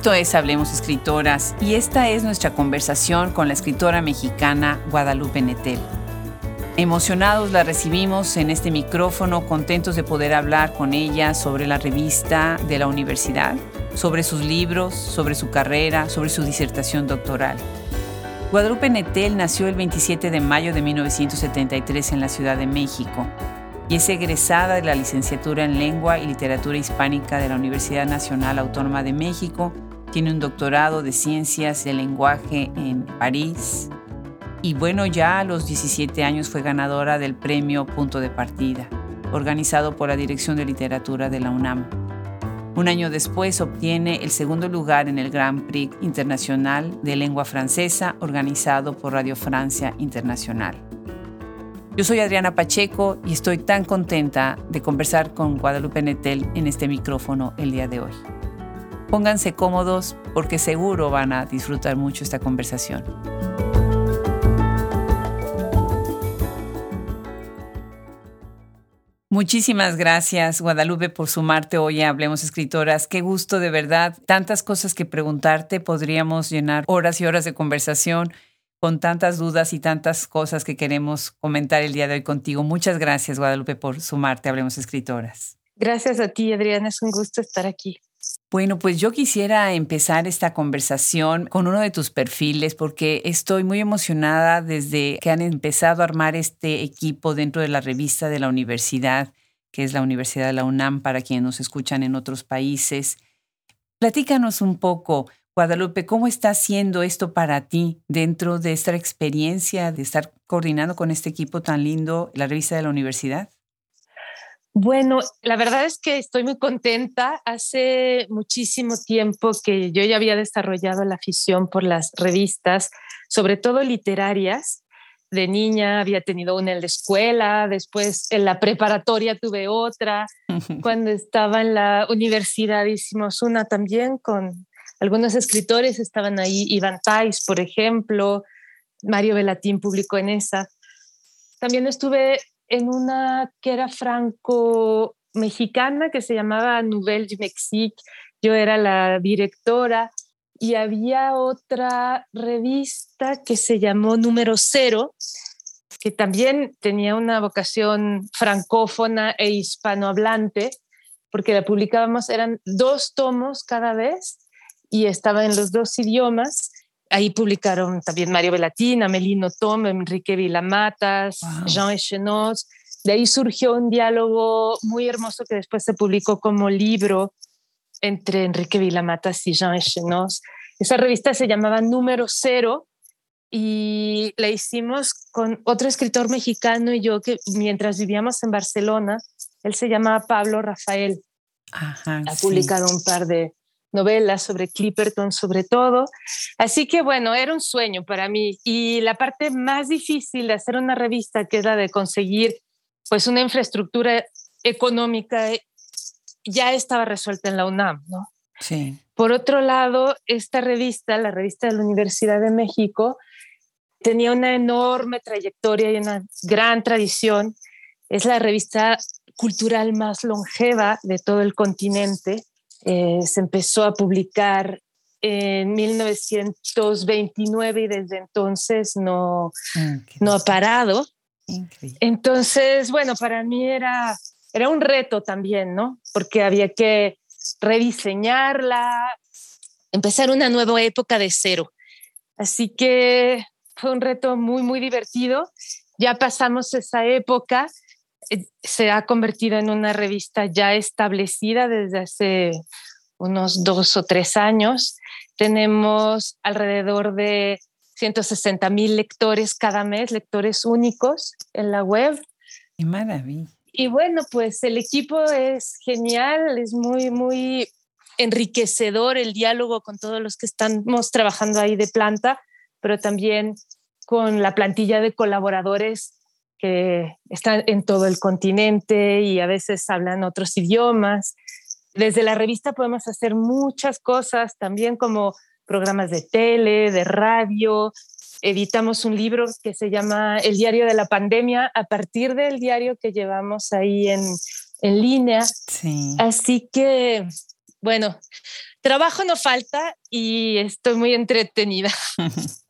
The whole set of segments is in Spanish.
Esto es Hablemos Escritoras y esta es nuestra conversación con la escritora mexicana Guadalupe Netel. Emocionados la recibimos en este micrófono, contentos de poder hablar con ella sobre la revista de la universidad, sobre sus libros, sobre su carrera, sobre su disertación doctoral. Guadalupe Netel nació el 27 de mayo de 1973 en la Ciudad de México y es egresada de la licenciatura en Lengua y Literatura Hispánica de la Universidad Nacional Autónoma de México. Tiene un doctorado de Ciencias del Lenguaje en París, y bueno, ya a los 17 años fue ganadora del premio Punto de Partida, organizado por la Dirección de Literatura de la UNAM. Un año después obtiene el segundo lugar en el Grand Prix Internacional de Lengua Francesa, organizado por Radio Francia Internacional. Yo soy Adriana Pacheco y estoy tan contenta de conversar con Guadalupe Netel en este micrófono el día de hoy. Pónganse cómodos porque seguro van a disfrutar mucho esta conversación. Muchísimas gracias, Guadalupe, por sumarte hoy a Hablemos Escritoras. Qué gusto, de verdad. Tantas cosas que preguntarte. Podríamos llenar horas y horas de conversación con tantas dudas y tantas cosas que queremos comentar el día de hoy contigo. Muchas gracias, Guadalupe, por sumarte a Hablemos Escritoras. Gracias a ti, Adriana. Es un gusto estar aquí. Bueno, pues yo quisiera empezar esta conversación con uno de tus perfiles porque estoy muy emocionada desde que han empezado a armar este equipo dentro de la revista de la universidad, que es la Universidad de la UNAM para quienes nos escuchan en otros países. Platícanos un poco, Guadalupe, ¿cómo está haciendo esto para ti dentro de esta experiencia de estar coordinando con este equipo tan lindo, la revista de la universidad? Bueno, la verdad es que estoy muy contenta. Hace muchísimo tiempo que yo ya había desarrollado la afición por las revistas, sobre todo literarias. De niña había tenido una en la escuela, después en la preparatoria tuve otra. Cuando estaba en la universidad hicimos una también con algunos escritores, estaban ahí Iván Tais, por ejemplo, Mario Velatín publicó en esa. También estuve en una que era franco-mexicana que se llamaba Nouvelle du Mexique. Yo era la directora y había otra revista que se llamó Número Cero, que también tenía una vocación francófona e hispanohablante, porque la publicábamos, eran dos tomos cada vez y estaba en los dos idiomas Ahí publicaron también Mario Velatín, Amelino Tom, Enrique Vilamatas, Jean Echenoz. De ahí surgió un diálogo muy hermoso que después se publicó como libro entre Enrique Vilamatas y Jean Echenoz. Esa revista se llamaba Número Cero y la hicimos con otro escritor mexicano y yo que mientras vivíamos en Barcelona, él se llamaba Pablo Rafael. ha publicado un par de, novelas sobre Clipperton sobre todo. Así que bueno, era un sueño para mí. Y la parte más difícil de hacer una revista, que es la de conseguir pues una infraestructura económica, ya estaba resuelta en la UNAM, ¿no? Sí. Por otro lado, esta revista, la revista de la Universidad de México, tenía una enorme trayectoria y una gran tradición. Es la revista cultural más longeva de todo el continente eh, se empezó a publicar en 1929 y desde entonces no, ah, no ha parado. Entonces, bueno, para mí era, era un reto también, ¿no? Porque había que rediseñarla, empezar una nueva época de cero. Así que fue un reto muy, muy divertido. Ya pasamos esa época se ha convertido en una revista ya establecida desde hace unos dos o tres años. Tenemos alrededor de 160 mil lectores cada mes, lectores únicos en la web. ¡Qué maravilla! Y bueno, pues el equipo es genial, es muy, muy enriquecedor el diálogo con todos los que estamos trabajando ahí de planta, pero también con la plantilla de colaboradores que están en todo el continente y a veces hablan otros idiomas. Desde la revista podemos hacer muchas cosas, también como programas de tele, de radio. Editamos un libro que se llama El diario de la pandemia a partir del diario que llevamos ahí en, en línea. Sí. Así que, bueno, trabajo no falta y estoy muy entretenida.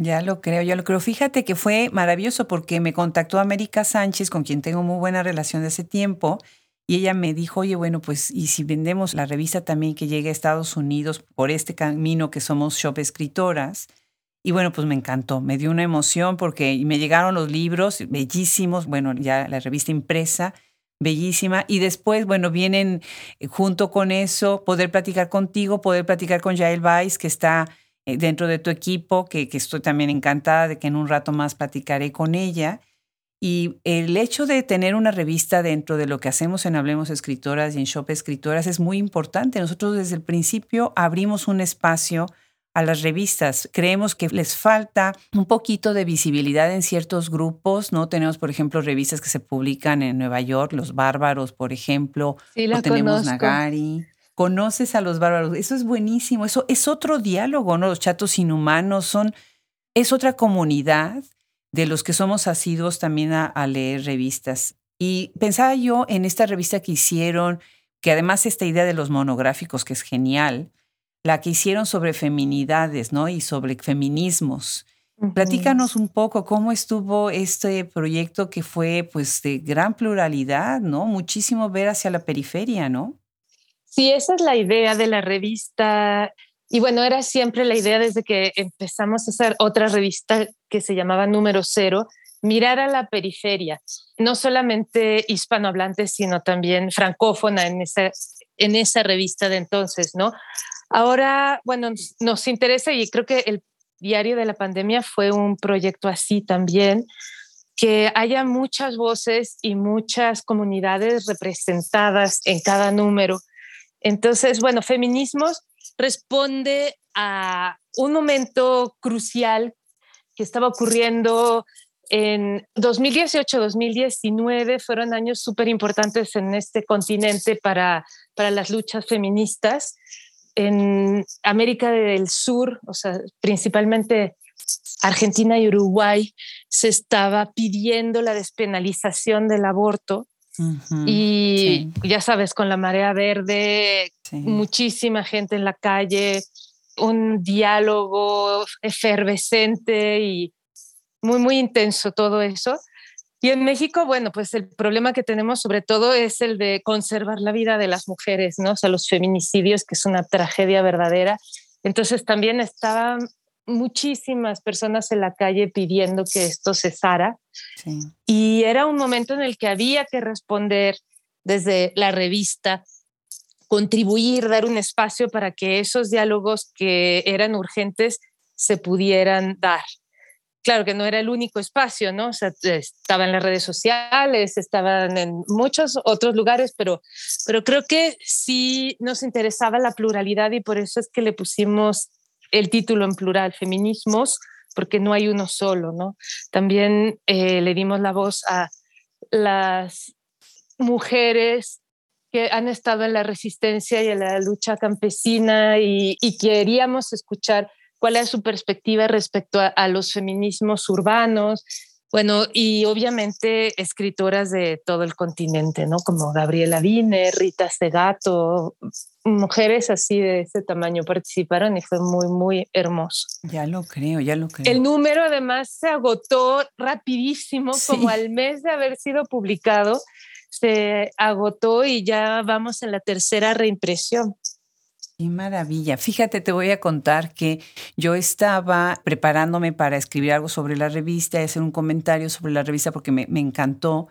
Ya lo creo, ya lo creo. Fíjate que fue maravilloso porque me contactó América Sánchez, con quien tengo muy buena relación de ese tiempo, y ella me dijo, oye, bueno, pues, ¿y si vendemos la revista también que llegue a Estados Unidos por este camino que somos Shop Escritoras? Y bueno, pues me encantó, me dio una emoción porque me llegaron los libros bellísimos, bueno, ya la revista impresa, bellísima. Y después, bueno, vienen eh, junto con eso poder platicar contigo, poder platicar con Jael Weiss, que está dentro de tu equipo, que, que estoy también encantada de que en un rato más platicaré con ella. Y el hecho de tener una revista dentro de lo que hacemos en Hablemos Escritoras y en Shop Escritoras es muy importante. Nosotros desde el principio abrimos un espacio a las revistas. Creemos que les falta un poquito de visibilidad en ciertos grupos, ¿no? Tenemos, por ejemplo, revistas que se publican en Nueva York, Los Bárbaros, por ejemplo. Sí, la o tenemos conozco. Nagari conoces a los bárbaros. Eso es buenísimo. Eso es otro diálogo, ¿no? Los chatos inhumanos son, es otra comunidad de los que somos asiduos también a, a, leer revistas. Y pensaba yo en esta revista que hicieron, que además esta idea de los monográficos, que es genial, la que hicieron sobre feminidades, ¿no? Y sobre feminismos. Uh -huh. Platícanos un poco cómo estuvo este proyecto que fue, pues, de gran pluralidad, ¿no? Muchísimo ver hacia la periferia, ¿no? Sí, esa es la idea de la revista. Y bueno, era siempre la idea desde que empezamos a hacer otra revista que se llamaba Número Cero, mirar a la periferia, no solamente hispanohablante, sino también francófona en esa, en esa revista de entonces, ¿no? Ahora, bueno, nos interesa y creo que el diario de la pandemia fue un proyecto así también, que haya muchas voces y muchas comunidades representadas en cada número entonces, bueno, Feminismos responde a un momento crucial que estaba ocurriendo en 2018-2019, fueron años súper importantes en este continente para, para las luchas feministas. En América del Sur, o sea, principalmente Argentina y Uruguay, se estaba pidiendo la despenalización del aborto Uh -huh, y sí. ya sabes, con la marea verde, sí. muchísima gente en la calle, un diálogo efervescente y muy, muy intenso todo eso. Y en México, bueno, pues el problema que tenemos sobre todo es el de conservar la vida de las mujeres, ¿no? O sea, los feminicidios, que es una tragedia verdadera. Entonces también estaban muchísimas personas en la calle pidiendo que esto cesara. Sí. Y era un momento en el que había que responder desde la revista, contribuir, dar un espacio para que esos diálogos que eran urgentes se pudieran dar. Claro que no era el único espacio, ¿no? O sea, estaba en las redes sociales, estaban en muchos otros lugares, pero, pero creo que sí nos interesaba la pluralidad y por eso es que le pusimos el título en plural, feminismos, porque no hay uno solo, ¿no? También eh, le dimos la voz a las mujeres que han estado en la resistencia y en la lucha campesina y, queríamos escuchar cuál es su perspectiva respecto a, los feminismos urbanos, bueno, y obviamente escritoras de todo el continente, ¿no? Como Gabriela Vine, Rita Segato, mujeres así de ese tamaño participaron y fue muy, muy hermoso. Ya lo creo, ya lo creo. El número además se agotó rapidísimo, sí. como al mes de haber sido publicado, se agotó y ya vamos en la tercera reimpresión. Qué maravilla. Fíjate, te voy a contar que yo estaba preparándome para escribir algo sobre la revista y hacer un comentario sobre la revista porque me, encantó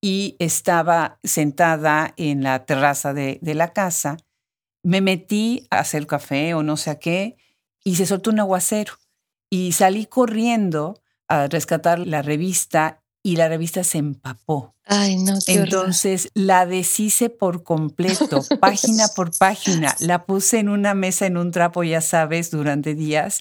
y estaba sentada en la terraza de, de, la casa. Me metí a hacer café o no sé a qué y se soltó un aguacero y salí corriendo a rescatar la revista y la revista se empapó. Ay, no, qué Entonces horror. la deshice por completo, página por página. La puse en una mesa, en un trapo, ya sabes, durante días.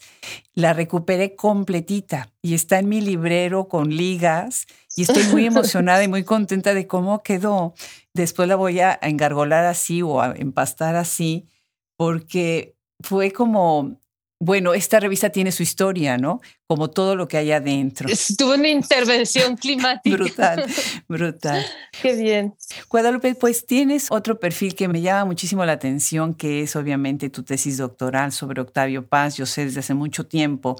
La recuperé completita y está en mi librero con ligas y estoy muy emocionada y muy contenta de cómo quedó. Después la voy a engargolar así o a empastar así porque fue como bueno, esta revista tiene su historia, ¿no? Como todo lo que hay adentro. Estuvo una intervención climática. brutal, brutal. Qué bien. Guadalupe, pues tienes otro perfil que me llama muchísimo la atención, que es obviamente tu tesis doctoral sobre Octavio Paz. Yo sé desde hace mucho tiempo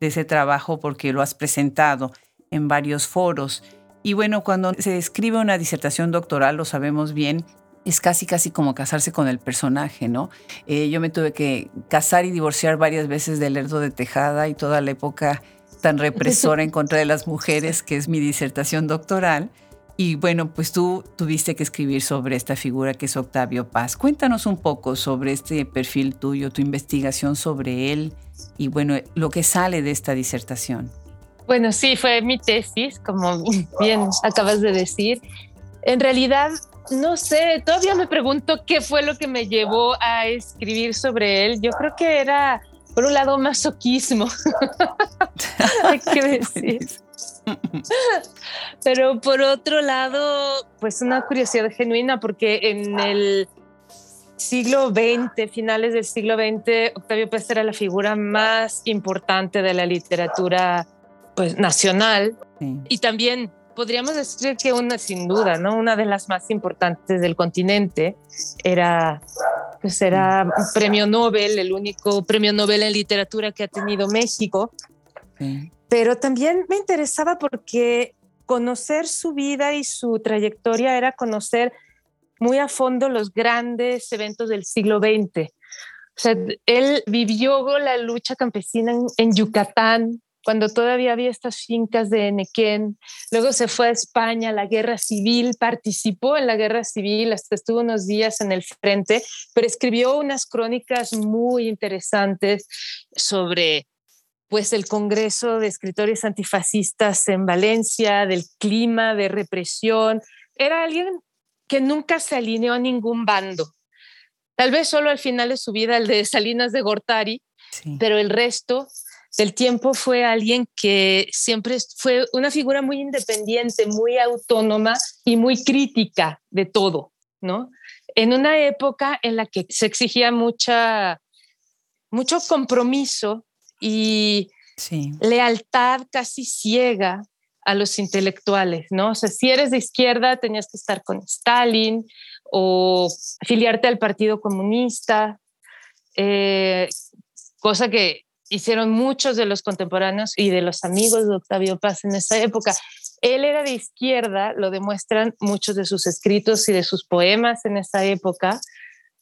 de ese trabajo porque lo has presentado en varios foros. Y bueno, cuando se escribe una disertación doctoral, lo sabemos bien, es casi, casi como casarse con el personaje, ¿no? Eh, yo me tuve que casar y divorciar varias veces del Lerdo de Tejada y toda la época tan represora en contra de las mujeres, que es mi disertación doctoral. Y bueno, pues tú tuviste que escribir sobre esta figura que es Octavio Paz. Cuéntanos un poco sobre este perfil tuyo, tu investigación sobre él y bueno, lo que sale de esta disertación. Bueno, sí, fue mi tesis, como bien acabas de decir. En realidad no sé, todavía me pregunto qué fue lo que me llevó a escribir sobre él. Yo creo que era, por un lado, masoquismo. Hay que decir. Pero por otro lado, pues una curiosidad genuina, porque en el siglo XX, finales del siglo XX, Octavio Paz era la figura más importante de la literatura pues, nacional y también podríamos decir que una, sin duda, ¿no? Una de las más importantes del continente era, pues era un premio Nobel, el único premio Nobel en literatura que ha tenido México. Pero también me interesaba porque conocer su vida y su trayectoria era conocer muy a fondo los grandes eventos del siglo XX. O sea, él vivió la lucha campesina en, en Yucatán, cuando todavía había estas fincas de Nequén. Luego se fue a España, la guerra civil, participó en la guerra civil, hasta estuvo unos días en el frente, pero escribió unas crónicas muy interesantes sobre pues el Congreso de Escritores Antifascistas en Valencia, del clima de represión. Era alguien que nunca se alineó a ningún bando. Tal vez solo al final de su vida el de Salinas de Gortari, pero el resto del tiempo fue alguien que siempre fue una figura muy independiente, muy autónoma y muy crítica de todo, ¿no? En una época en la que se exigía mucha, mucho compromiso y lealtad casi ciega a los intelectuales, ¿no? O sea, si eres de izquierda tenías que estar con Stalin o afiliarte al Partido Comunista, eh, cosa que hicieron muchos de los contemporáneos y de los amigos de Octavio Paz en esa época. Él era de izquierda, lo demuestran muchos de sus escritos y de sus poemas en esa época.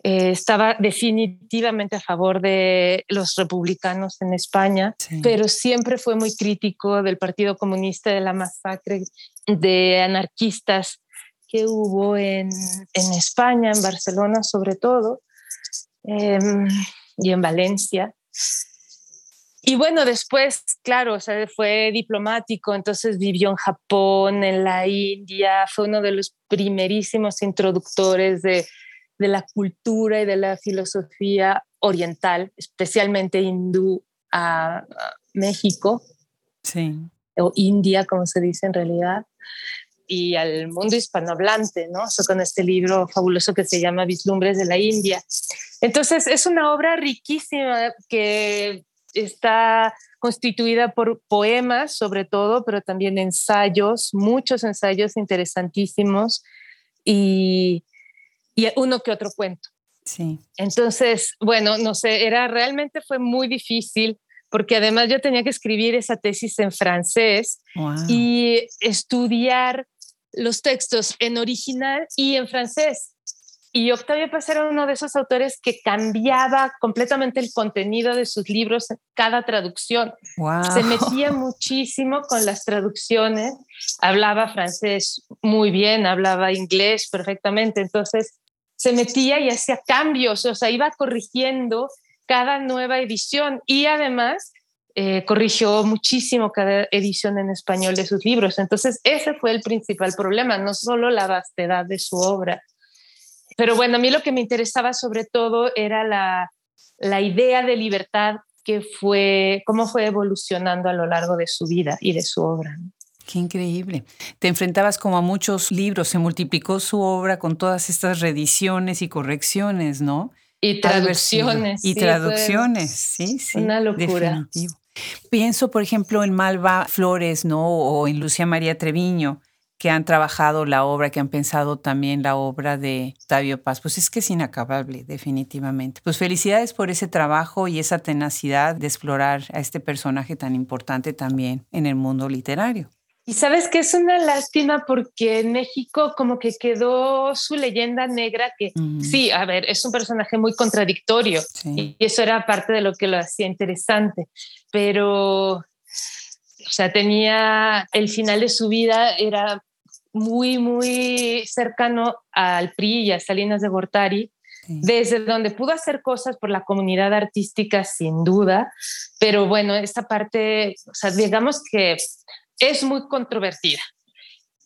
Eh, estaba definitivamente a favor de los republicanos en España, pero siempre fue muy crítico del Partido Comunista, de la masacre de anarquistas que hubo en, en España, en Barcelona sobre todo, em, y en Valencia. Y bueno, después, claro, o sea, fue diplomático, entonces vivió en Japón, en la India, fue uno de los primerísimos introductores de, de la cultura y de la filosofía oriental, especialmente hindú a, México. Sí. O India, como se dice en realidad y al mundo hispanohablante, ¿no? O con este libro fabuloso que se llama Vislumbres de la India. Entonces, es una obra riquísima que está constituida por poemas sobre todo, pero también ensayos, muchos ensayos interesantísimos y, y uno que otro cuento. Sí. Entonces, bueno, no sé, era realmente fue muy difícil porque además yo tenía que escribir esa tesis en francés y estudiar los textos en original y en francés. Y Octavio Paz era uno de esos autores que cambiaba completamente el contenido de sus libros en cada traducción. Se metía muchísimo con las traducciones, hablaba francés muy bien, hablaba inglés perfectamente, entonces se metía y hacía cambios, o sea, iba corrigiendo cada nueva edición y además eh, corrigió muchísimo cada edición en español de sus libros. Entonces, ese fue el principal problema, no solo la vastedad de su obra, pero bueno, a mí lo que me interesaba sobre todo era la, la idea de libertad que fue, cómo fue evolucionando a lo largo de su vida y de su obra. Qué increíble. Te enfrentabas como a muchos libros, se multiplicó su obra con todas estas reediciones y correcciones, ¿no? Y traducciones. Y traducciones, sí, sí. Una locura. Definitivo. Pienso, por ejemplo, en Malva Flores, ¿no? O en Lucía María Treviño, que han trabajado la obra, que han pensado también la obra de Octavio Paz. Pues es que es inacabable, definitivamente. Pues felicidades por ese trabajo y esa tenacidad de explorar a este personaje tan importante también en el mundo literario. Y sabes que es una lástima porque en México como que quedó su leyenda negra que sí, a ver, es un personaje muy contradictorio y eso era parte de lo que lo hacía interesante, pero o sea, tenía el final de su vida era muy muy cercano al PRI y a Salinas de Gortari. Desde donde pudo hacer cosas por la comunidad artística, sin duda, pero bueno, esta parte, o sea, digamos que es muy controvertida.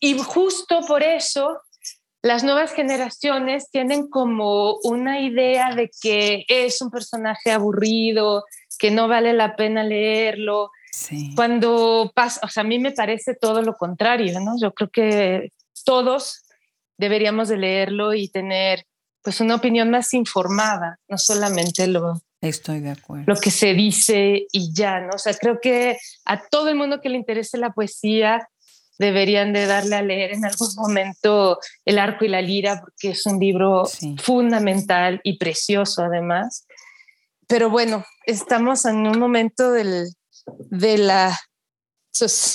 Y justo por eso las nuevas generaciones tienen como una idea de que es un personaje aburrido, que no vale la pena leerlo. Cuando pasa, o sea, a mí me parece todo lo contrario, ¿no? Yo creo que todos deberíamos de leerlo y tener pues una opinión más informada, no solamente lo, Estoy de acuerdo. Lo que se dice y ya, ¿no? O sea, creo que a todo el mundo que le interese la poesía deberían de darle a leer en algún momento El arco y la lira, porque es un libro fundamental y precioso además. Pero bueno, estamos en un momento del, de, la,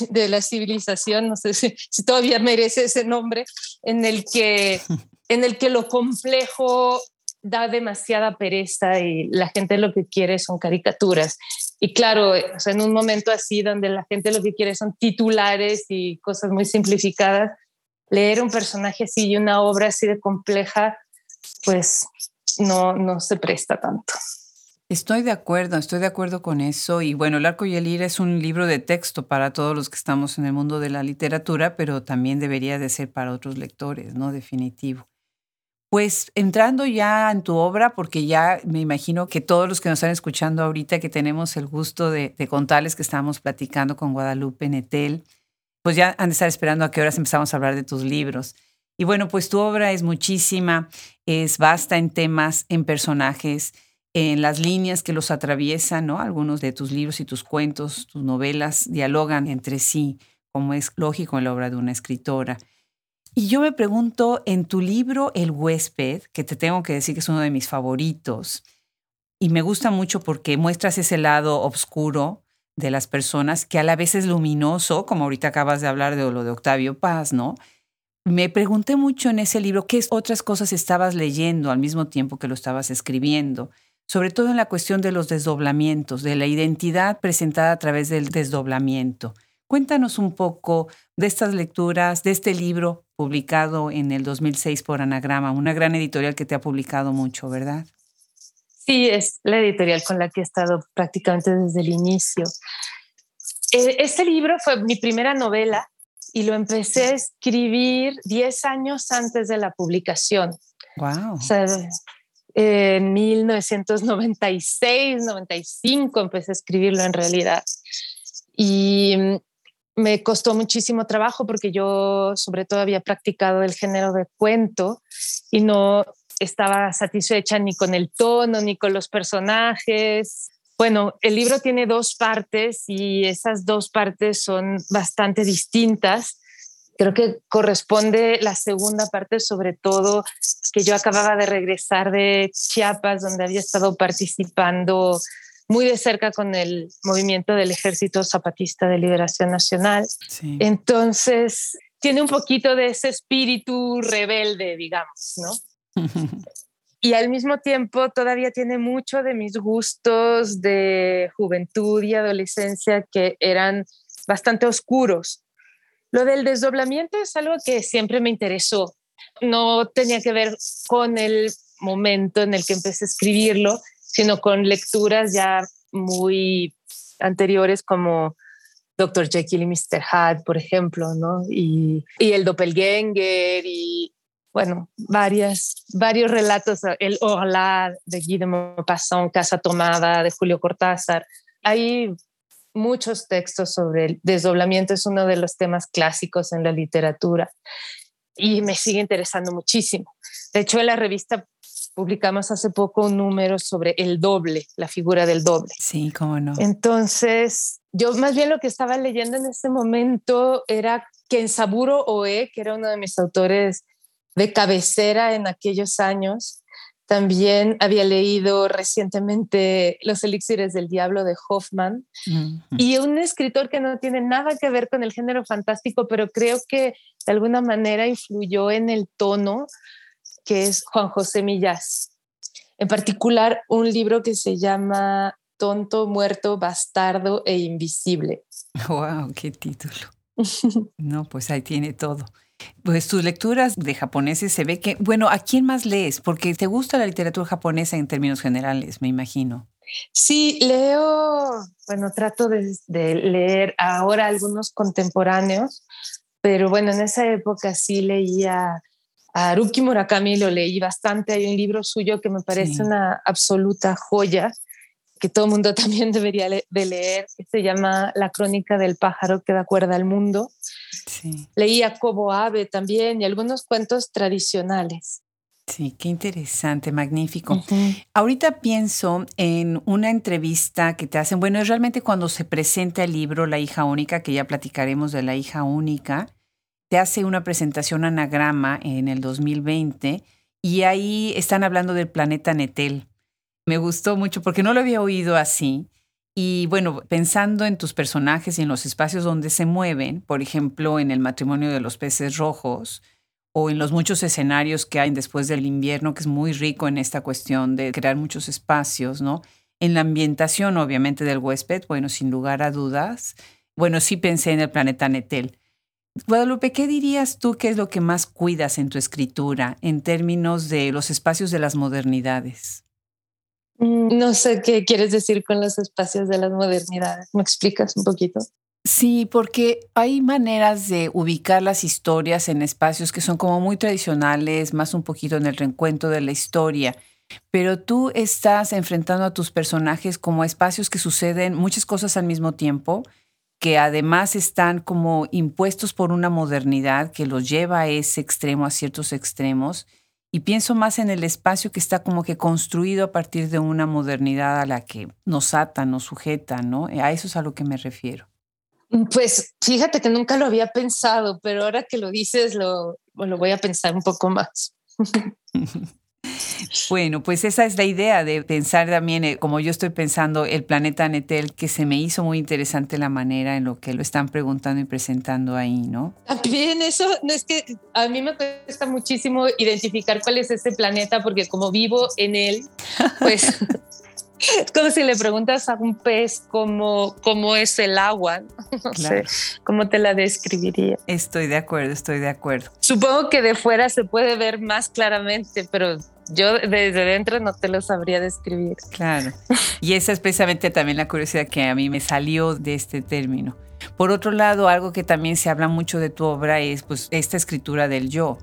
de la civilización, no sé si, si todavía merece ese nombre, en el que, en el que lo complejo da demasiada pereza y la gente lo que quiere son caricaturas. Y claro, en un momento así donde la gente lo que quiere son titulares y cosas muy simplificadas, leer un personaje así y una obra así de compleja, pues no, no se presta tanto. Estoy de acuerdo, estoy de acuerdo con eso. Y bueno, El Arco y el Ira es un libro de texto para todos los que estamos en el mundo de la literatura, pero también debería de ser para otros lectores, ¿no? Definitivo. Pues entrando ya en tu obra, porque ya me imagino que todos los que nos están escuchando ahorita, que tenemos el gusto de, contarles que estamos platicando con Guadalupe Netel, pues ya han de estar esperando a qué horas empezamos a hablar de tus libros. Y bueno, pues tu obra es muchísima, es vasta en temas, en personajes, en las líneas que los atraviesan, ¿no? Algunos de tus libros y tus cuentos, tus novelas dialogan entre sí, como es lógico en la obra de una escritora. Y yo me pregunto, en tu libro El huésped, que te tengo que decir que es uno de mis favoritos, y me gusta mucho porque muestras ese lado oscuro de las personas que a la vez es luminoso, como ahorita acabas de hablar de lo de Octavio Paz, ¿no? Me pregunté mucho en ese libro qué otras cosas estabas leyendo al mismo tiempo que lo estabas escribiendo, sobre todo en la cuestión de los desdoblamientos, de la identidad presentada a través del desdoblamiento. Cuéntanos un poco de estas lecturas, de este libro publicado en el 2006 por Anagrama, una gran editorial que te ha publicado mucho, ¿verdad? Sí, es la editorial con la que he estado prácticamente desde el inicio. E, este libro fue mi primera novela y lo empecé a escribir 10 años antes de la publicación. Wow. O sea, en 1996, 95 empecé a escribirlo en realidad. Y me costó muchísimo trabajo porque yo sobre todo había practicado el género de cuento y no estaba satisfecha ni con el tono ni con los personajes. Bueno, el libro tiene dos partes y esas dos partes son bastante distintas. Creo que corresponde la segunda parte sobre todo que yo acababa de regresar de Chiapas donde había estado participando muy de cerca con el movimiento del Ejército Zapatista de Liberación Nacional. Entonces, tiene un poquito de ese espíritu rebelde, digamos, ¿no? y al mismo tiempo todavía tiene mucho de mis gustos de juventud y adolescencia que eran bastante oscuros. Lo del desdoblamiento es algo que siempre me interesó. No tenía que ver con el momento en el que empecé a escribirlo, sino con lecturas ya muy anteriores como Dr. Jekyll y Mr. Hyde, por ejemplo, ¿no? Y, el Doppelganger y, bueno, varias, varios relatos, el Orla de Guy de Maupassant, Casa Tomada de Julio Cortázar. Hay muchos textos sobre el desdoblamiento, es uno de los temas clásicos en la literatura y me sigue interesando muchísimo. De hecho, en la revista publicamos hace poco un número sobre el doble, la figura del doble. Sí, cómo no. Entonces, yo más bien lo que estaba leyendo en ese momento era que en Saburo Oe, que era uno de mis autores de cabecera en aquellos años, también había leído recientemente Los elixires del diablo de Hoffman y un escritor que no tiene nada que ver con el género fantástico, pero creo que de alguna manera influyó en el tono, que es Juan José Millás. En particular, un libro que se llama Tonto, Muerto, Bastardo e Invisible. ¡Wow! ¡Qué título! no, pues ahí tiene todo. Pues tus lecturas de japoneses se ve que, bueno, ¿a quién más lees? Porque te gusta la literatura japonesa en términos generales, me imagino. Sí, leo, bueno, trato de, leer ahora algunos contemporáneos, pero bueno, en esa época sí leía a Haruki Murakami, lo leí bastante. Hay un libro suyo que me parece una absoluta joya, que todo el mundo también debería de leer, que se llama La crónica del pájaro que da cuerda al mundo. Sí. Leía Cobo Ave también y algunos cuentos tradicionales. Sí, qué interesante, magnífico. Ahorita pienso en una entrevista que te hacen, bueno, es realmente cuando se presenta el libro La hija única, que ya platicaremos de la hija única, te hace una presentación anagrama en el 2020 y ahí están hablando del planeta Netel. Me gustó mucho porque no lo había oído así y bueno, pensando en tus personajes y en los espacios donde se mueven, por ejemplo, en el matrimonio de los peces rojos, o en los muchos escenarios que hay después del invierno, que es muy rico en esta cuestión de crear muchos espacios, ¿no? En la ambientación, obviamente, del huésped, bueno, sin lugar a dudas. Bueno, sí pensé en el planeta Netel. Guadalupe, ¿qué dirías tú que es lo que más cuidas en tu escritura en términos de los espacios de las modernidades? Mm, no sé qué quieres decir con los espacios de las modernidades. ¿Me explicas un poquito? Sí, porque hay maneras de ubicar las historias en espacios que son como muy tradicionales, más un poquito en el reencuentro de la historia, pero tú estás enfrentando a tus personajes como espacios que suceden muchas cosas al mismo tiempo, que además están como impuestos por una modernidad que los lleva a ese extremo, a ciertos extremos, y pienso más en el espacio que está como que construido a partir de una modernidad a la que nos ata, nos sujeta, ¿no? A eso es a lo que me refiero. Pues fíjate que nunca lo había pensado, pero ahora que lo dices lo, lo voy a pensar un poco más. Bueno, pues esa es la idea de pensar también, eh, como yo estoy pensando, el planeta Netel, que se me hizo muy interesante la manera en lo que lo están preguntando y presentando ahí, ¿no? También eso, no es que a mí me cuesta muchísimo identificar cuál es ese planeta, porque como vivo en él, pues es como si le preguntas a un pez cómo, cómo es el agua. No sé cómo te la describiría. Estoy de acuerdo, estoy de acuerdo. Supongo que de fuera se puede ver más claramente, pero yo desde dentro no te lo sabría describir. Claro. Y esa es precisamente también la curiosidad que a mí me salió de este término. Por otro lado, algo que también se habla mucho de tu obra es pues esta escritura del yo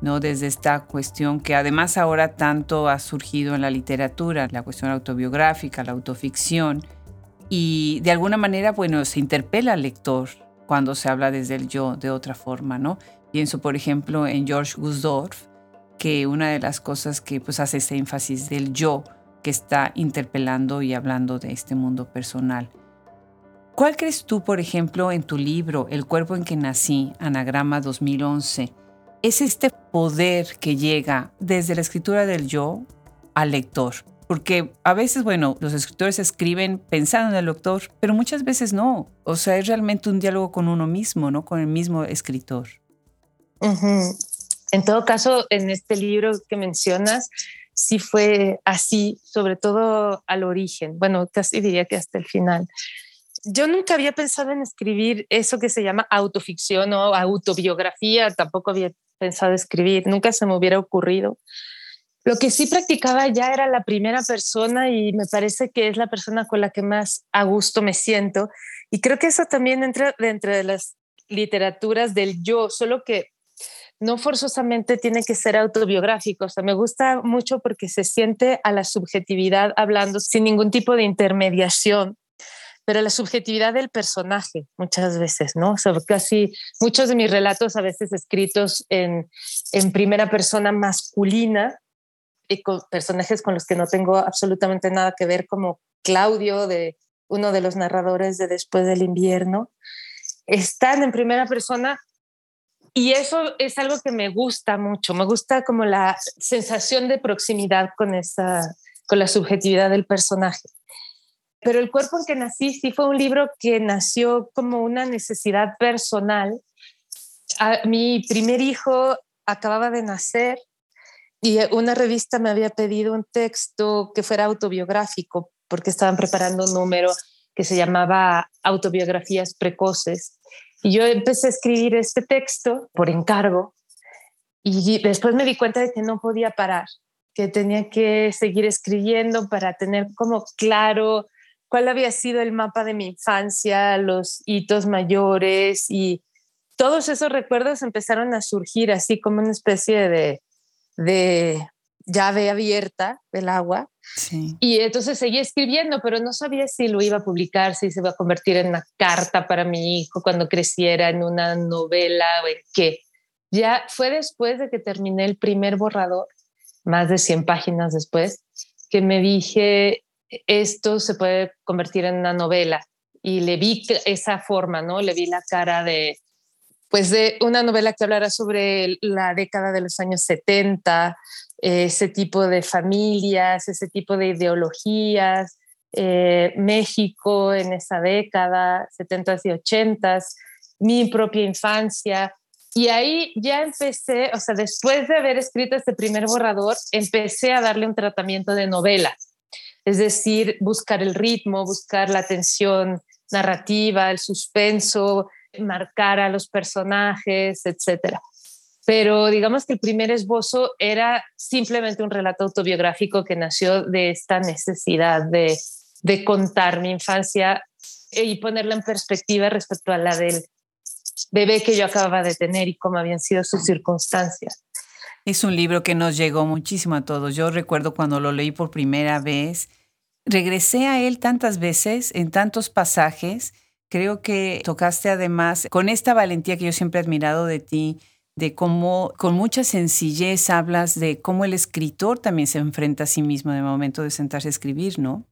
¿no? Desde esta cuestión que además ahora tanto ha surgido en la literatura, la cuestión autobiográfica, la autoficción, y de alguna manera, bueno, se interpela al lector cuando se habla desde el yo de otra forma, ¿no? Pienso, por ejemplo, en George Gusdorf, que una de las cosas que pues hace este énfasis del yo que está interpelando y hablando de este mundo personal. ¿Cuál crees tú, por ejemplo, en tu libro El cuerpo en que nací, Anagrama 2011, es este poder que llega desde la escritura del yo al lector. Porque a veces, bueno, los escritores escriben pensando en el lector, pero muchas veces no. O sea, es realmente un diálogo con uno mismo, ¿no? Con el mismo escritor. En todo caso, en este libro que mencionas, sí fue así, sobre todo al origen. Bueno, casi diría que hasta el final. Yo nunca había pensado en escribir eso que se llama autoficción o autobiografía, tampoco había pensado escribir, nunca se me hubiera ocurrido. Lo que sí practicaba ya era la primera persona y me parece que es la persona con la que más a gusto me siento. Y creo que eso también entra dentro de las literaturas del yo, solo que no forzosamente tiene que ser autobiográfico. O sea, me gusta mucho porque se siente a la subjetividad hablando sin ningún tipo de intermediación pero la subjetividad del personaje muchas veces, ¿no? O casi muchos de mis relatos a veces escritos en, en primera persona masculina y con personajes con los que no tengo absolutamente nada que ver, como Claudio, de uno de los narradores de Después del invierno, están en primera persona y eso es algo que me gusta mucho, me gusta como la sensación de proximidad con, esa, con la subjetividad del personaje. Pero El cuerpo en que nací sí fue un libro que nació como una necesidad personal. mi primer hijo acababa de nacer y una revista me había pedido un texto que fuera autobiográfico porque estaban preparando un número que se llamaba Autobiografías Precoces. Y yo empecé a escribir este texto por encargo y después me di cuenta de que no podía parar, que tenía que seguir escribiendo para tener como claro cuál había sido el mapa de mi infancia, los hitos mayores y todos esos recuerdos empezaron a surgir así como una especie de, de llave abierta del agua. Y entonces seguí escribiendo, pero no sabía si lo iba a publicar, si se iba a convertir en una carta para mi hijo cuando creciera, en una novela o en qué. Ya fue después de que terminé el primer borrador, más de 100 páginas después, que me dije, esto se puede convertir en una novela. Y le vi esa forma, ¿no? Le vi la cara de, pues de una novela que hablara sobre la década de los años 70, ese tipo de familias, ese tipo de ideologías, eh, México en esa década, 70s y 80s, mi propia infancia. Y ahí ya empecé, o sea, después de haber escrito este primer borrador, empecé a darle un tratamiento de novela, es decir, buscar el ritmo, buscar la tensión narrativa, el suspenso, marcar a los personajes, etcétera pero digamos que el primer esbozo era simplemente un relato autobiográfico que nació de esta necesidad de, de contar mi infancia y ponerla en perspectiva respecto a la del bebé que yo acababa de tener y cómo habían sido sus circunstancias. Es un libro que nos llegó muchísimo a todos. Yo recuerdo cuando lo leí por primera vez, regresé a él tantas veces, en tantos pasajes. Creo que tocaste además con esta valentía que yo siempre he admirado de ti, de cómo con mucha sencillez hablas de cómo el escritor también se enfrenta a sí mismo en el momento de sentarse a escribir, ¿no?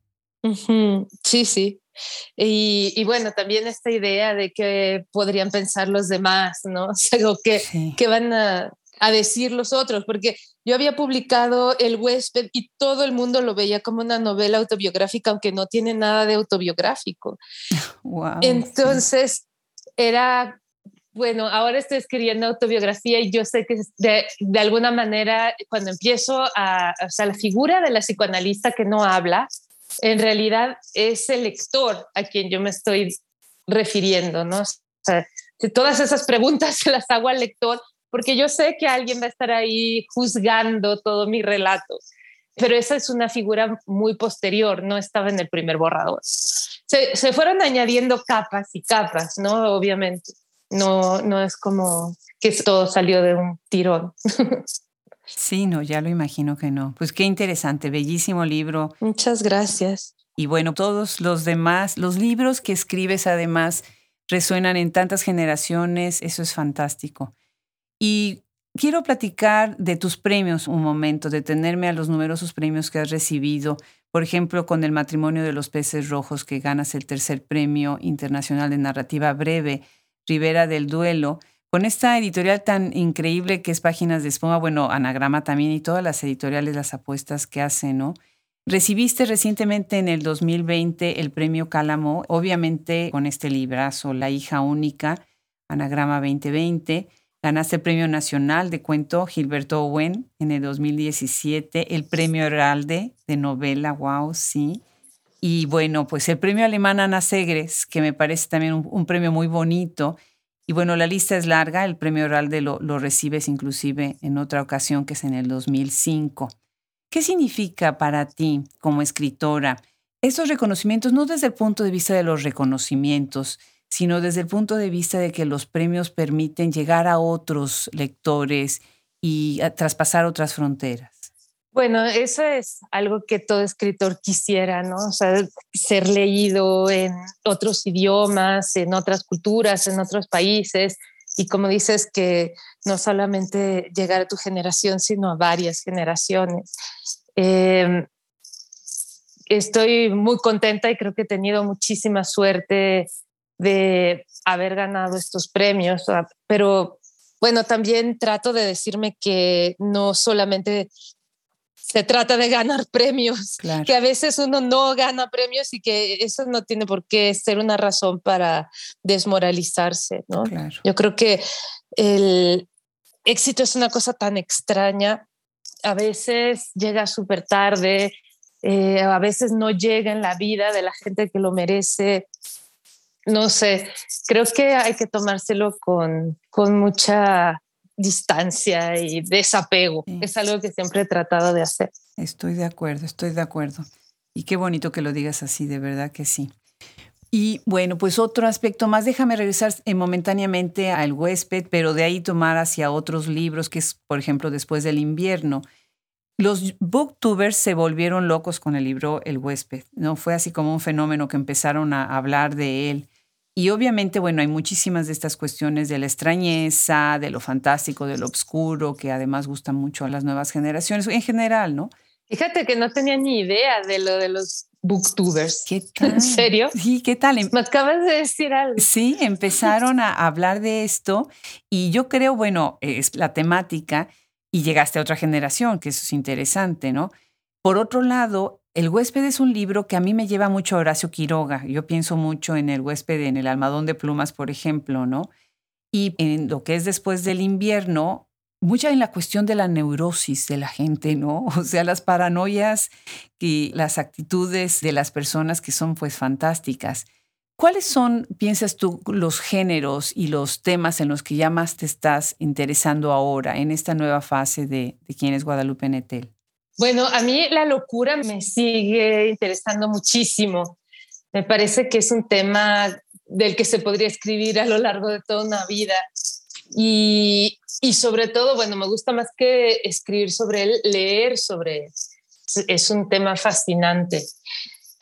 Sí, sí. Y, bueno, también esta idea de que podrían pensar los demás, ¿no? O que, van a, decir los otros, porque yo había publicado El huésped y todo el mundo lo veía como una novela autobiográfica, aunque no tiene nada de autobiográfico. Entonces, era bueno, ahora estoy escribiendo autobiografía y yo sé que de, de, alguna manera cuando empiezo a, o sea, la figura de la psicoanalista que no habla, en realidad es el lector a quien yo me estoy refiriendo, ¿no? O sea, todas esas preguntas se las hago al lector porque yo sé que alguien va a estar ahí juzgando todo mi relato, pero esa es una figura muy posterior, no estaba en el primer borrador. Se, se fueron añadiendo capas y capas, ¿no? Obviamente no, no es como que todo salió de un tirón. Sí, no, ya lo imagino que no. Pues qué interesante, bellísimo libro. Muchas gracias. Y bueno, todos los demás, los libros que escribes además resuenan en tantas generaciones, eso es fantástico. Y quiero platicar de tus premios un momento, detenerme a los numerosos premios que has recibido, por ejemplo, con el matrimonio de los peces rojos que ganas el tercer premio internacional de narrativa breve Rivera del Duelo, con esta editorial tan increíble que es Páginas de Espuma, bueno, Anagrama también y todas las editoriales, las apuestas que hacen, ¿no? Recibiste recientemente en el 2020 el premio Cálamo, obviamente con este librazo, La hija única, Anagrama 2020. Ganaste el Premio Nacional de Cuento Gilberto Owen en el 2017, el Premio Heralde de Novela, wow, sí. Y bueno, pues el premio alemán Ana Segres, que me parece también un, premio muy bonito. Y bueno, la lista es larga, el premio Oralde lo, lo recibes inclusive en otra ocasión que es en el 2005. ¿Qué significa para ti como escritora estos reconocimientos, no desde el punto de vista de los reconocimientos, sino desde el punto de vista de que los premios permiten llegar a otros lectores y traspasar otras fronteras? Bueno, eso es algo que todo escritor quisiera, ¿no? O sea, ser leído en otros idiomas, en otras culturas, en otros países, y como dices que no solamente llegar a tu generación, sino a varias generaciones. Em, estoy muy contenta y creo que he tenido muchísima suerte de haber ganado estos premios, pero bueno, también trato de decirme que no solamente se trata de ganar premios, que a veces uno no gana premios y que eso no tiene por qué ser una razón para desmoralizarse, ¿no? Yo creo que el éxito es una cosa tan extraña, a veces llega súper tarde, eh, a veces no llega en la vida de la gente que lo merece. No sé, creo que hay que tomárselo con, con mucha distancia y desapego. Es algo que siempre he tratado de hacer. Estoy de acuerdo, estoy de acuerdo. Y qué bonito que lo digas así, de verdad que sí. Y bueno, pues otro aspecto más, déjame regresar eh, momentáneamente al huésped, pero de ahí tomar hacia otros libros, que es, por ejemplo, después del invierno. Los booktubers se volvieron locos con el libro El huésped, ¿no? Fue así como un fenómeno que empezaron a hablar de él. Y obviamente, bueno, hay muchísimas de estas cuestiones de la extrañeza, de lo fantástico, de lo oscuro, que además gustan mucho a las nuevas generaciones en general, ¿no? Fíjate que no tenía ni idea de lo de los booktubers. ¿Qué tal? ¿En serio? Sí, ¿qué tal? Me acabas de decir algo. Sí, empezaron a hablar de esto y yo creo, bueno, es la temática y llegaste a otra generación, que eso es interesante, ¿no? Por otro lado, El huésped es un libro que a mí me lleva mucho Horacio Quiroga. Yo pienso mucho en El huésped, en El almadón de plumas, por ejemplo, ¿no? Y en lo que es después del invierno, mucha en la cuestión de la neurosis de la gente, ¿no? O sea, las paranoias y las actitudes de las personas que son pues fantásticas. ¿Cuáles son, piensas tú, los géneros y los temas en los que ya más te estás interesando ahora en esta nueva fase de, de quién es Guadalupe Netel? Bueno, a mí la locura me sigue interesando muchísimo. Me parece que es un tema del que se podría escribir a lo largo de toda una vida. Y, y sobre todo, bueno, me gusta más que escribir sobre él, leer sobre él. Es un tema fascinante.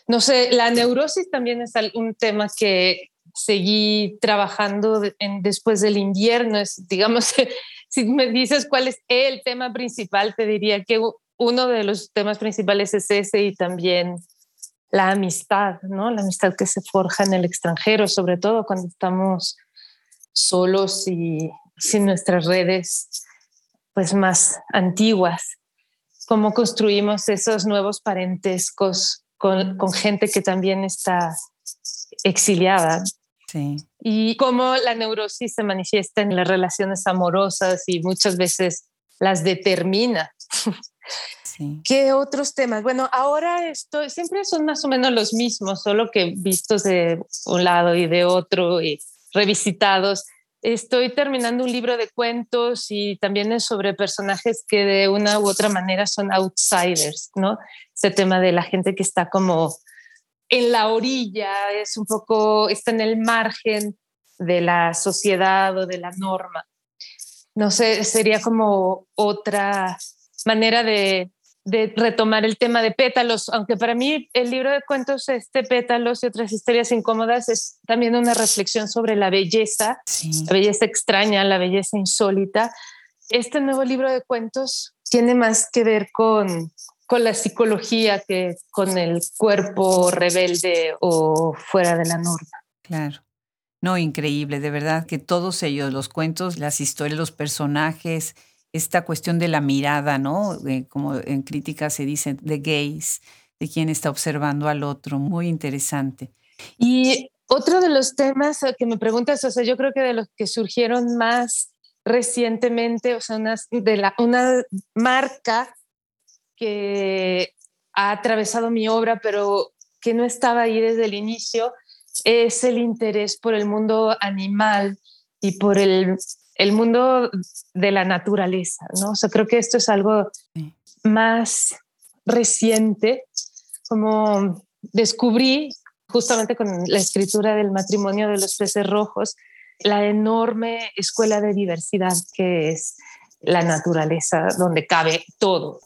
No sé, la neurosis también es un tema que seguí trabajando después del invierno. Es, digamos, si me dices cuál es el tema principal, te diría que uno de los temas principales es ese y también la amistad, ¿no? La amistad que se forja en el extranjero, sobre todo cuando estamos solos y sin nuestras redes pues más antiguas. Cómo construimos esos nuevos parentescos con, gente que también está exiliada. Sí. Y cómo la neurosis se manifiesta en las relaciones amorosas y muchas veces las determina. Sí. ¿Qué otros temas? Bueno, ahora esto siempre son más o menos los mismos, solo que vistos de un lado y de otro y revisitados. Estoy terminando un libro de cuentos y también es sobre personajes que de una u otra manera son outsiders, ¿no? Ese tema de la gente que está como en la orilla, es un poco, está en el margen de la sociedad o de la norma. No sé, sería como otra manera de, de retomar el tema de pétalos, aunque para mí el libro de cuentos, este pétalos y otras historias incómodas, es también una reflexión sobre la belleza, la belleza extraña, la belleza insólita. Este nuevo libro de cuentos tiene más que ver con, con la psicología que con el cuerpo rebelde o fuera de la norma. Claro. No, increíble, de verdad que todos ellos, los cuentos, las historias, los personajes, esta cuestión de la mirada, ¿no? como en crítica se dice, de gaze, de quien está observando al otro, muy interesante. Y otro de los temas que me preguntas, o sea, yo creo que de los que surgieron más recientemente, o sea, una, de la, una marca que ha atravesado mi obra, pero que no estaba ahí desde el inicio, es el interés por el mundo animal y por el el mundo de la naturaleza, ¿no? O sea, creo que esto es algo más reciente, como descubrí justamente con la escritura del matrimonio de los peces rojos, la enorme escuela de diversidad que es la naturaleza, donde cabe todo,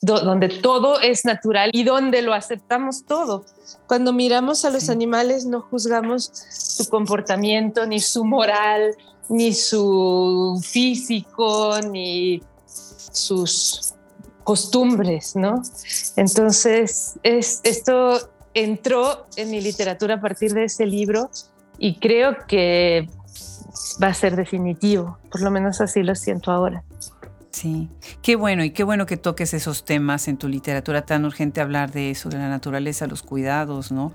donde todo es natural y donde lo aceptamos todo. Cuando miramos a los animales no juzgamos su comportamiento, ni su moral, ni su físico, ni sus costumbres, ¿no? Entonces, es, esto entró en mi literatura a partir de ese libro y creo que va a ser definitivo, por lo menos así lo siento ahora. Sí, qué bueno y qué bueno que toques esos temas en tu literatura tan urgente hablar de eso, de la naturaleza, los cuidados, ¿no?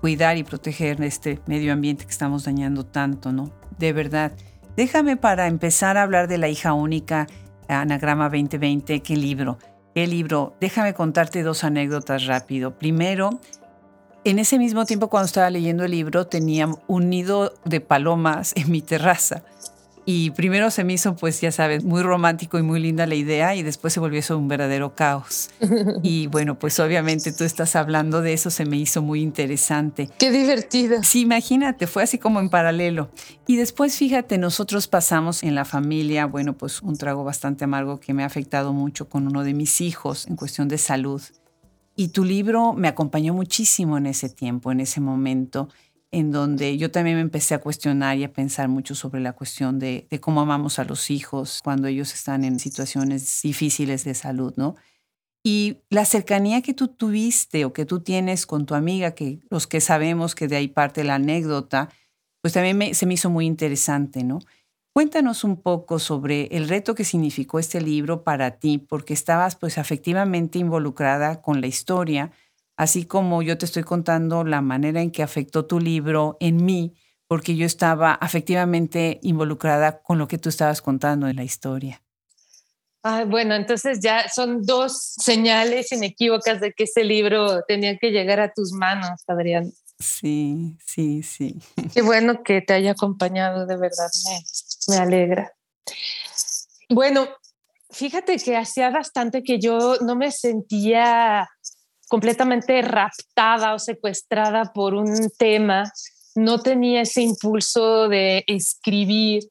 Cuidar y proteger este medio ambiente que estamos dañando tanto, ¿no? De verdad. Déjame para empezar a hablar de la hija única, Anagrama 2020, qué libro, qué libro. Déjame contarte dos anécdotas rápido. Primero, en ese mismo tiempo cuando estaba leyendo el libro tenía un nido de palomas en mi terraza y primero se me hizo, pues ya sabes, muy romántico y muy linda la idea y después se volvió eso un verdadero caos. Y bueno, pues obviamente tú estás hablando de eso, se me hizo muy interesante. Qué divertido. Sí, imagínate, fue así como en paralelo. Y después, fíjate, nosotros pasamos en la familia, bueno, pues un trago bastante amargo que me ha afectado mucho con uno de mis hijos en cuestión de salud. Y tu libro me acompañó muchísimo en ese tiempo, en ese momento en donde yo también me empecé a cuestionar y a pensar mucho sobre la cuestión de, cómo amamos a los hijos cuando ellos están en situaciones difíciles de salud, ¿no? Y la cercanía que tú tuviste o que tú tienes con tu amiga, que los que sabemos que de ahí parte la anécdota, pues también se me hizo muy interesante, ¿no? Cuéntanos un poco sobre el reto que significó este libro para ti, porque estabas pues afectivamente involucrada con la historia, así como yo te estoy contando la manera en que afectó tu libro en mí, porque yo estaba afectivamente involucrada con lo que tú estabas contando en la historia. bueno, entonces ya son dos señales inequívocas de que ese libro tenía que llegar a tus manos, Adrián. Sí, sí, sí. Qué bueno que te haya acompañado, de verdad, me, me alegra. Bueno, fíjate que hacía bastante que yo no me sentía completamente raptada o secuestrada por un tema, no tenía ese impulso de escribir.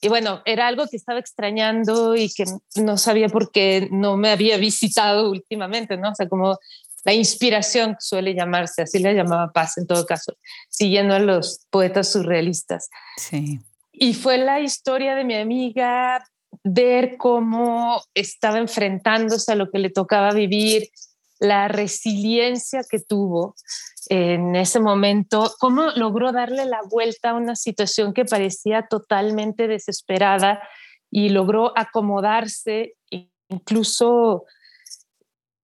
Y bueno, era algo que estaba extrañando y que no sabía por qué no me había visitado últimamente, ¿no? O sea, como la inspiración suele llamarse, así le llamaba Paz en todo caso, siguiendo a los poetas surrealistas. Sí. Y fue la historia de mi amiga ver cómo estaba enfrentándose a lo que le tocaba vivir, la resiliencia que tuvo en ese momento, cómo logró darle la vuelta a una situación que parecía totalmente desesperada y logró acomodarse, incluso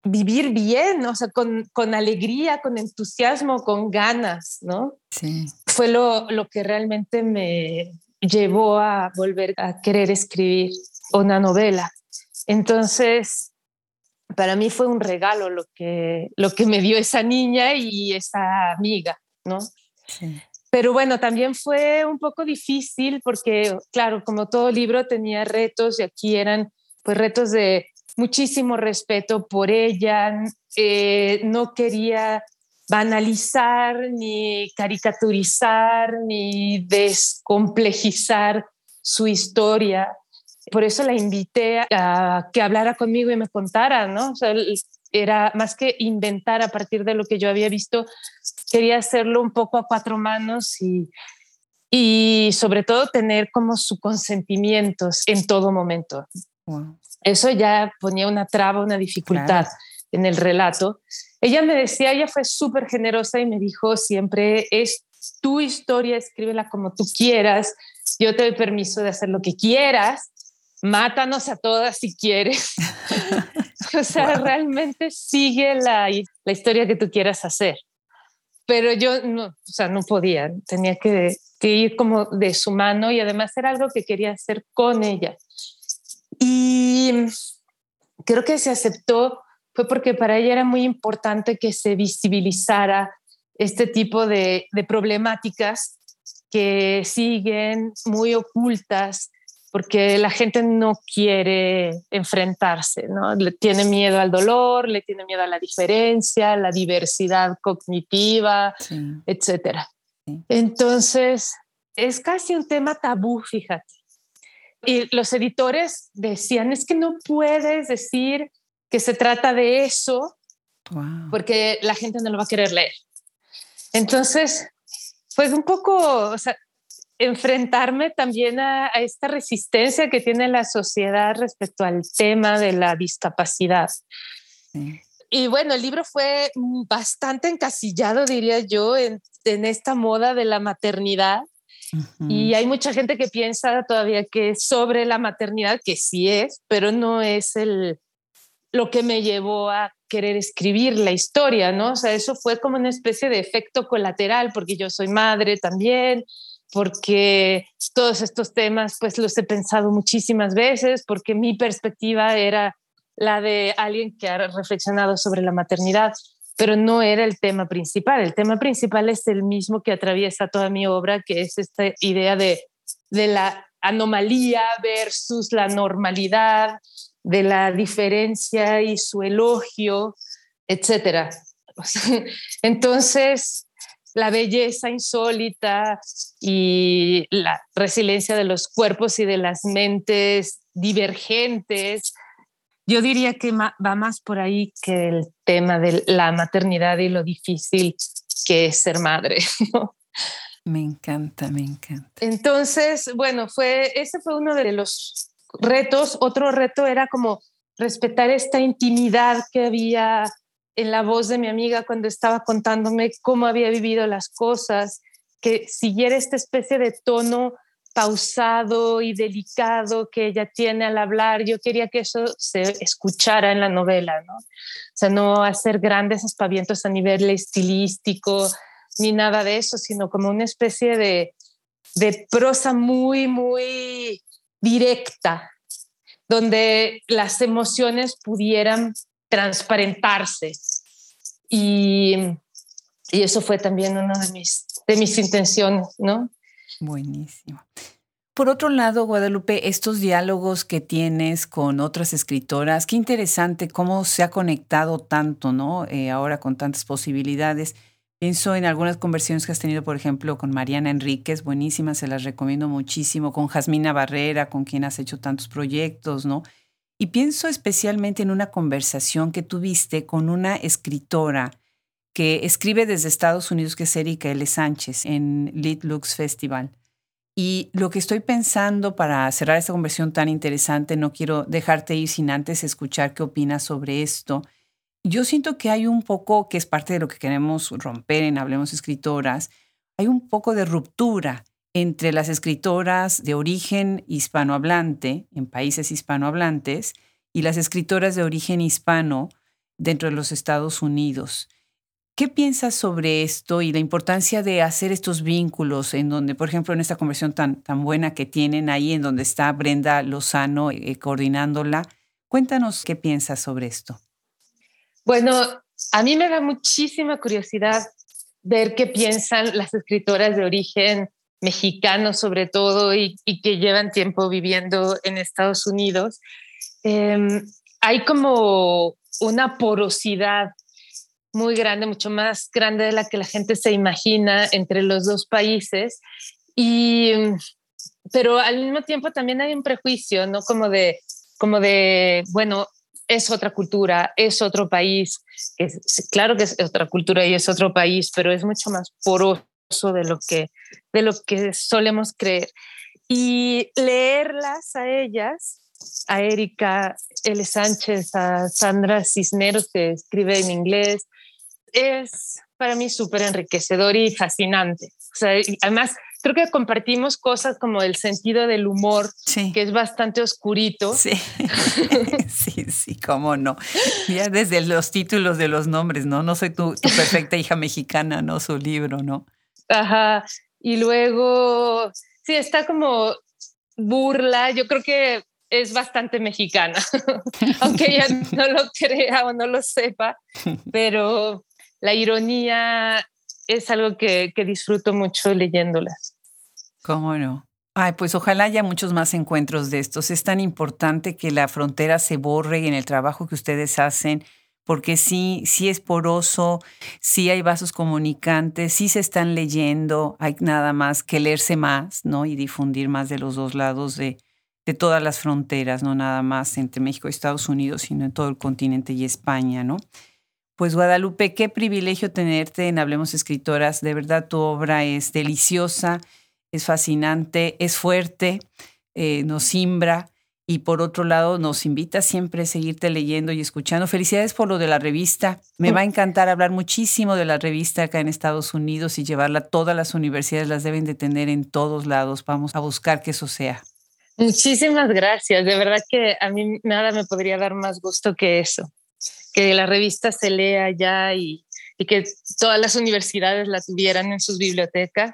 vivir bien, o sea, con, con alegría, con entusiasmo, con ganas, ¿no? Sí. Fue lo, lo que realmente me llevó a volver a querer escribir una novela. Entonces, para mí fue un regalo lo que, lo que me dio esa niña y esa amiga, ¿no? Pero bueno, también fue un poco difícil porque, claro, como todo libro tenía retos y aquí eran pues retos de muchísimo respeto por ella, eh, no quería banalizar, ni caricaturizar, ni descomplejizar su historia por eso la invité a que hablara conmigo y me contara, ¿no? O sea, era más que inventar a partir de lo que yo había visto, quería hacerlo un poco a cuatro manos y, y sobre todo tener como su consentimiento en todo momento. Eso ya ponía una traba, una dificultad en el relato. Ella me decía, ella fue súper generosa y me dijo siempre, es tu historia, escríbela como tú quieras, yo te doy permiso de hacer lo que quieras, mátanos a todas si quieres. o sea, realmente sigue la, la, historia que tú quieras hacer. Pero yo no, o sea, no podía, tenía que, que, ir como de su mano y además era algo que quería hacer con ella. Y creo que se aceptó fue porque para ella era muy importante que se visibilizara este tipo de, de problemáticas que siguen muy ocultas porque la gente no quiere enfrentarse, ¿no? Le tiene miedo al dolor, le tiene miedo a la diferencia, la diversidad cognitiva, etcétera. Entonces, es casi un tema tabú, fíjate. Y los editores decían, es que no puedes decir que se trata de eso porque la gente no lo va a querer leer. Entonces, pues un poco, o sea, enfrentarme también a, esta resistencia que tiene la sociedad respecto al tema de la discapacidad. Y bueno, el libro fue bastante encasillado, diría yo, en, esta moda de la maternidad. Y hay mucha gente que piensa todavía que sobre la maternidad, que sí es, pero no es el, lo que me llevó a querer escribir la historia, ¿no? O sea, eso fue como una especie de efecto colateral, porque yo soy madre también, porque todos estos temas pues los he pensado muchísimas veces, porque mi perspectiva era la de alguien que ha reflexionado sobre la maternidad, pero no era el tema principal. El tema principal es el mismo que atraviesa toda mi obra, que es esta idea de, de la anomalía versus la normalidad, de la diferencia y su elogio, etc. Entonces, la belleza insólita y la resiliencia de los cuerpos y de las mentes divergentes. Yo diría que va más por ahí que el tema de la maternidad y lo difícil que es ser madre. Me encanta, me encanta. Entonces, bueno, fue, ese fue uno de los retos. Otro reto era como respetar esta intimidad que había en la voz de mi amiga cuando estaba contándome cómo había vivido las cosas, que siguiera esta especie de tono pausado y delicado que ella tiene al hablar. Yo quería que eso se escuchara en la novela, ¿no? O sea, no hacer grandes aspavientos a nivel estilístico ni nada de eso, sino como una especie de, de prosa muy, muy directa, donde las emociones pudieran transparentarse. Y, y eso fue también una de mis, de mis intenciones, ¿no? Buenísimo. Por otro lado, Guadalupe, estos diálogos que tienes con otras escritoras, qué interesante cómo se ha conectado tanto, ¿no? Eh, ahora con tantas posibilidades. Pienso en algunas conversiones que has tenido, por ejemplo, con Mariana Enríquez, buenísimas, se las recomiendo muchísimo, con Jasmina Barrera, con quien has hecho tantos proyectos, ¿no? Y pienso especialmente en una conversación que tuviste con una escritora que escribe desde Estados Unidos, que es Erika L. Sánchez, en Lit Lux Festival. Y lo que estoy pensando para cerrar esta conversación tan interesante, no quiero dejarte ir sin antes escuchar qué opinas sobre esto. Yo siento que hay un poco, que es parte de lo que queremos romper en Hablemos Escritoras, hay un poco de ruptura entre las escritoras de origen hispanohablante en países hispanohablantes y las escritoras de origen hispano dentro de los Estados Unidos. ¿Qué piensas sobre esto y la importancia de hacer estos vínculos en donde, por ejemplo, en esta conversión tan, tan buena que tienen ahí, en donde está Brenda Lozano eh, coordinándola? Cuéntanos qué piensas sobre esto. Bueno, a mí me da muchísima curiosidad ver qué piensan las escritoras de origen mexicano sobre todo y, que llevan tiempo viviendo en Estados Unidos. Em, hay como una porosidad muy grande, mucho más grande de la que la gente se imagina entre los dos países. Y, pero al mismo tiempo también hay un prejuicio, ¿no? Como de, como de, bueno, es otra cultura, es otro país. Es, claro que es otra cultura y es otro país, pero es mucho más poroso de lo que, de lo que solemos creer. Y leerlas a ellas a Erika L. Sánchez, a Sandra Cisneros, que escribe en inglés, es para mí súper enriquecedor y fascinante. Además, creo que compartimos cosas como el sentido del humor, que es bastante oscurito. Sí, sí, sí, cómo no. Ya desde los títulos de los nombres, ¿no? No soy tu, tu perfecta hija mexicana, ¿no? Su libro, ¿no? Ajá. Y luego, sí, está como burla. Yo creo que es bastante mexicana, aunque ella no lo crea o no lo sepa, pero la ironía es algo que, que disfruto mucho leyéndolas. ¿Cómo no? Ay, pues ojalá haya muchos más encuentros de estos. Es tan importante que la frontera se borre en el trabajo que ustedes hacen, porque sí, sí es poroso, sí hay vasos comunicantes, sí se están leyendo, hay nada más que leerse más, ¿no? Y difundir más de los dos lados de, de todas las fronteras, no nada más entre México y Estados Unidos, sino en todo el continente y España, ¿no? Pues Guadalupe, qué privilegio tenerte en Hablemos Escritoras. De verdad, tu obra es deliciosa. Es fascinante, es fuerte, eh, nos simbra y por otro lado nos invita siempre a seguirte leyendo y escuchando. Felicidades por lo de la revista. Me va a encantar hablar muchísimo de la revista acá en Estados Unidos y llevarla a todas las universidades, las deben de tener en todos lados. Vamos a buscar que eso sea. Muchísimas gracias. De verdad que a mí nada me podría dar más gusto que eso, que la revista se lea ya y, que todas las universidades la tuvieran en sus bibliotecas.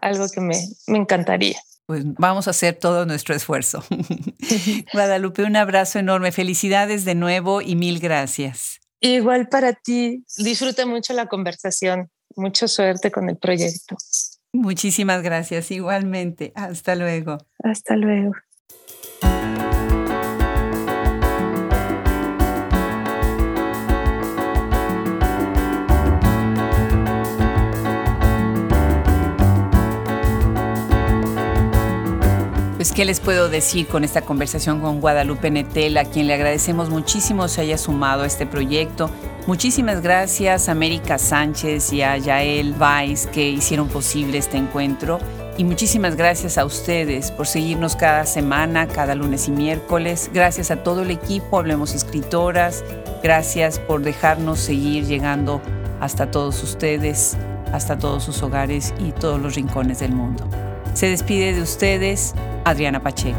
Algo que me, me encantaría pues vamos a hacer todo nuestro esfuerzo. Guadalupe, un abrazo enorme. Felicidades de nuevo y mil gracias. Igual para ti. Disfruta mucho la conversación. Mucha suerte con el proyecto. Muchísimas gracias. Igualmente. Hasta luego. Hasta luego. Pues, ¿qué les puedo decir con esta conversación con Guadalupe Netel, a quien le agradecemos muchísimo se haya sumado a este proyecto? Muchísimas gracias a América Sánchez y a Yael Weiss que hicieron posible este encuentro. Y muchísimas gracias a ustedes por seguirnos cada semana, cada lunes y miércoles. Gracias a todo el equipo, Hablemos Escritoras. Gracias por dejarnos seguir llegando hasta todos ustedes, hasta todos sus hogares y todos los rincones del mundo. Se despide de ustedes Adriana Pacheco.